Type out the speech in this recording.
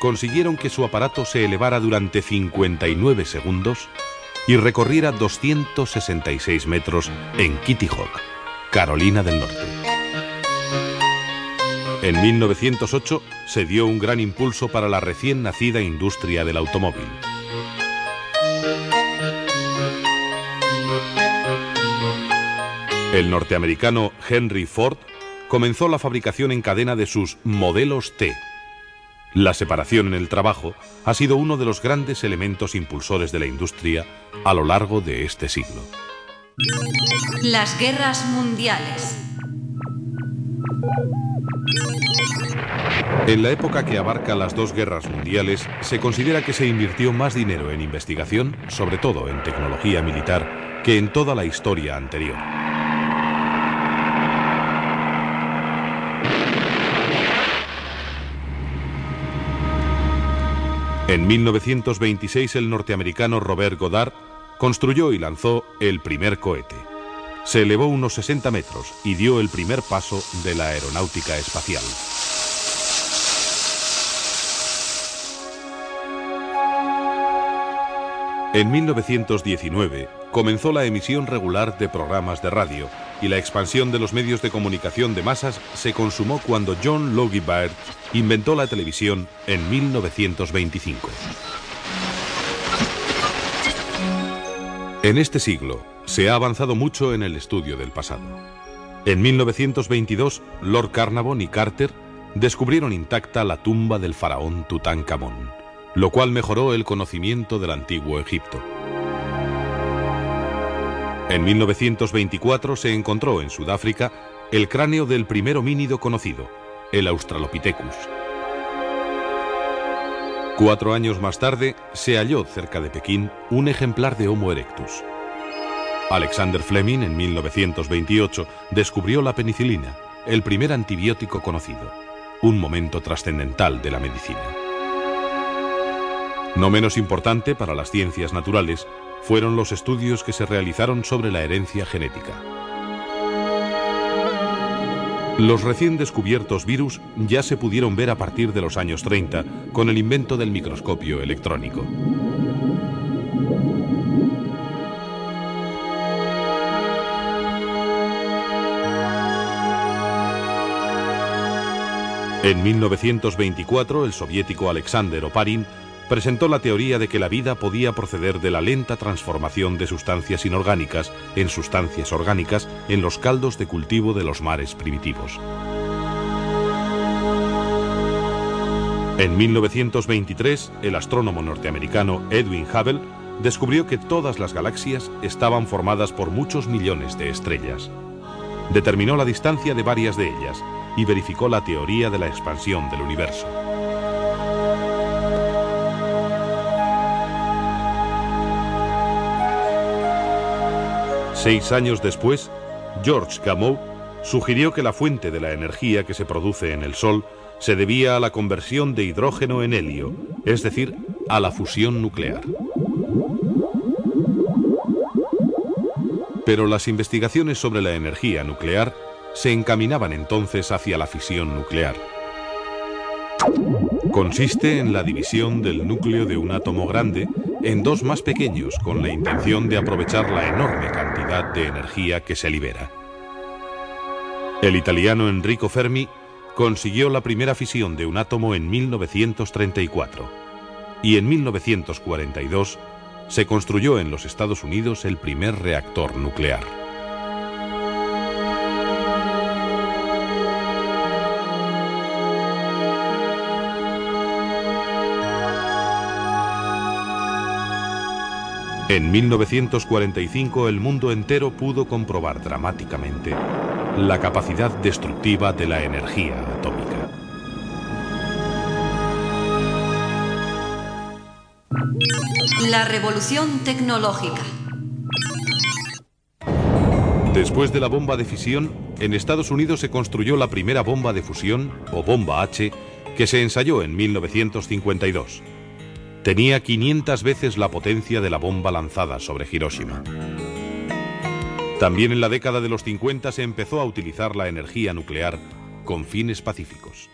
Consiguieron que su aparato se elevara durante 59 segundos y recorriera 266 metros en Kitty Hawk, Carolina del Norte. En 1908 se dio un gran impulso para la recién nacida industria del automóvil. El norteamericano Henry Ford comenzó la fabricación en cadena de sus modelos T. La separación en el trabajo ha sido uno de los grandes elementos impulsores de la industria a lo largo de este siglo. Las guerras mundiales. En la época que abarca las dos guerras mundiales, se considera que se invirtió más dinero en investigación, sobre todo en tecnología militar, que en toda la historia anterior. En 1926 el norteamericano Robert Goddard construyó y lanzó el primer cohete. Se elevó unos 60 metros y dio el primer paso de la aeronáutica espacial. En 1919 comenzó la emisión regular de programas de radio y la expansión de los medios de comunicación de masas se consumó cuando John Logie Baird inventó la televisión en 1925. En este siglo se ha avanzado mucho en el estudio del pasado. En 1922, Lord Carnarvon y Carter descubrieron intacta la tumba del faraón Tutankamón lo cual mejoró el conocimiento del antiguo Egipto. En 1924 se encontró en Sudáfrica el cráneo del primer homínido conocido, el Australopithecus. Cuatro años más tarde se halló cerca de Pekín un ejemplar de Homo erectus. Alexander Fleming en 1928 descubrió la penicilina, el primer antibiótico conocido, un momento trascendental de la medicina. No menos importante para las ciencias naturales fueron los estudios que se realizaron sobre la herencia genética. Los recién descubiertos virus ya se pudieron ver a partir de los años 30 con el invento del microscopio electrónico. En 1924, el soviético Alexander Oparin presentó la teoría de que la vida podía proceder de la lenta transformación de sustancias inorgánicas en sustancias orgánicas en los caldos de cultivo de los mares primitivos. En 1923, el astrónomo norteamericano Edwin Hubble descubrió que todas las galaxias estaban formadas por muchos millones de estrellas. Determinó la distancia de varias de ellas y verificó la teoría de la expansión del universo. Seis años después, George Gamow sugirió que la fuente de la energía que se produce en el Sol se debía a la conversión de hidrógeno en helio, es decir, a la fusión nuclear. Pero las investigaciones sobre la energía nuclear se encaminaban entonces hacia la fisión nuclear. Consiste en la división del núcleo de un átomo grande en dos más pequeños con la intención de aprovechar la enorme cantidad de energía que se libera. El italiano Enrico Fermi consiguió la primera fisión de un átomo en 1934 y en 1942 se construyó en los Estados Unidos el primer reactor nuclear. En 1945 el mundo entero pudo comprobar dramáticamente la capacidad destructiva de la energía atómica. La revolución tecnológica. Después de la bomba de fisión, en Estados Unidos se construyó la primera bomba de fusión, o bomba H, que se ensayó en 1952 tenía 500 veces la potencia de la bomba lanzada sobre Hiroshima. También en la década de los 50 se empezó a utilizar la energía nuclear con fines pacíficos.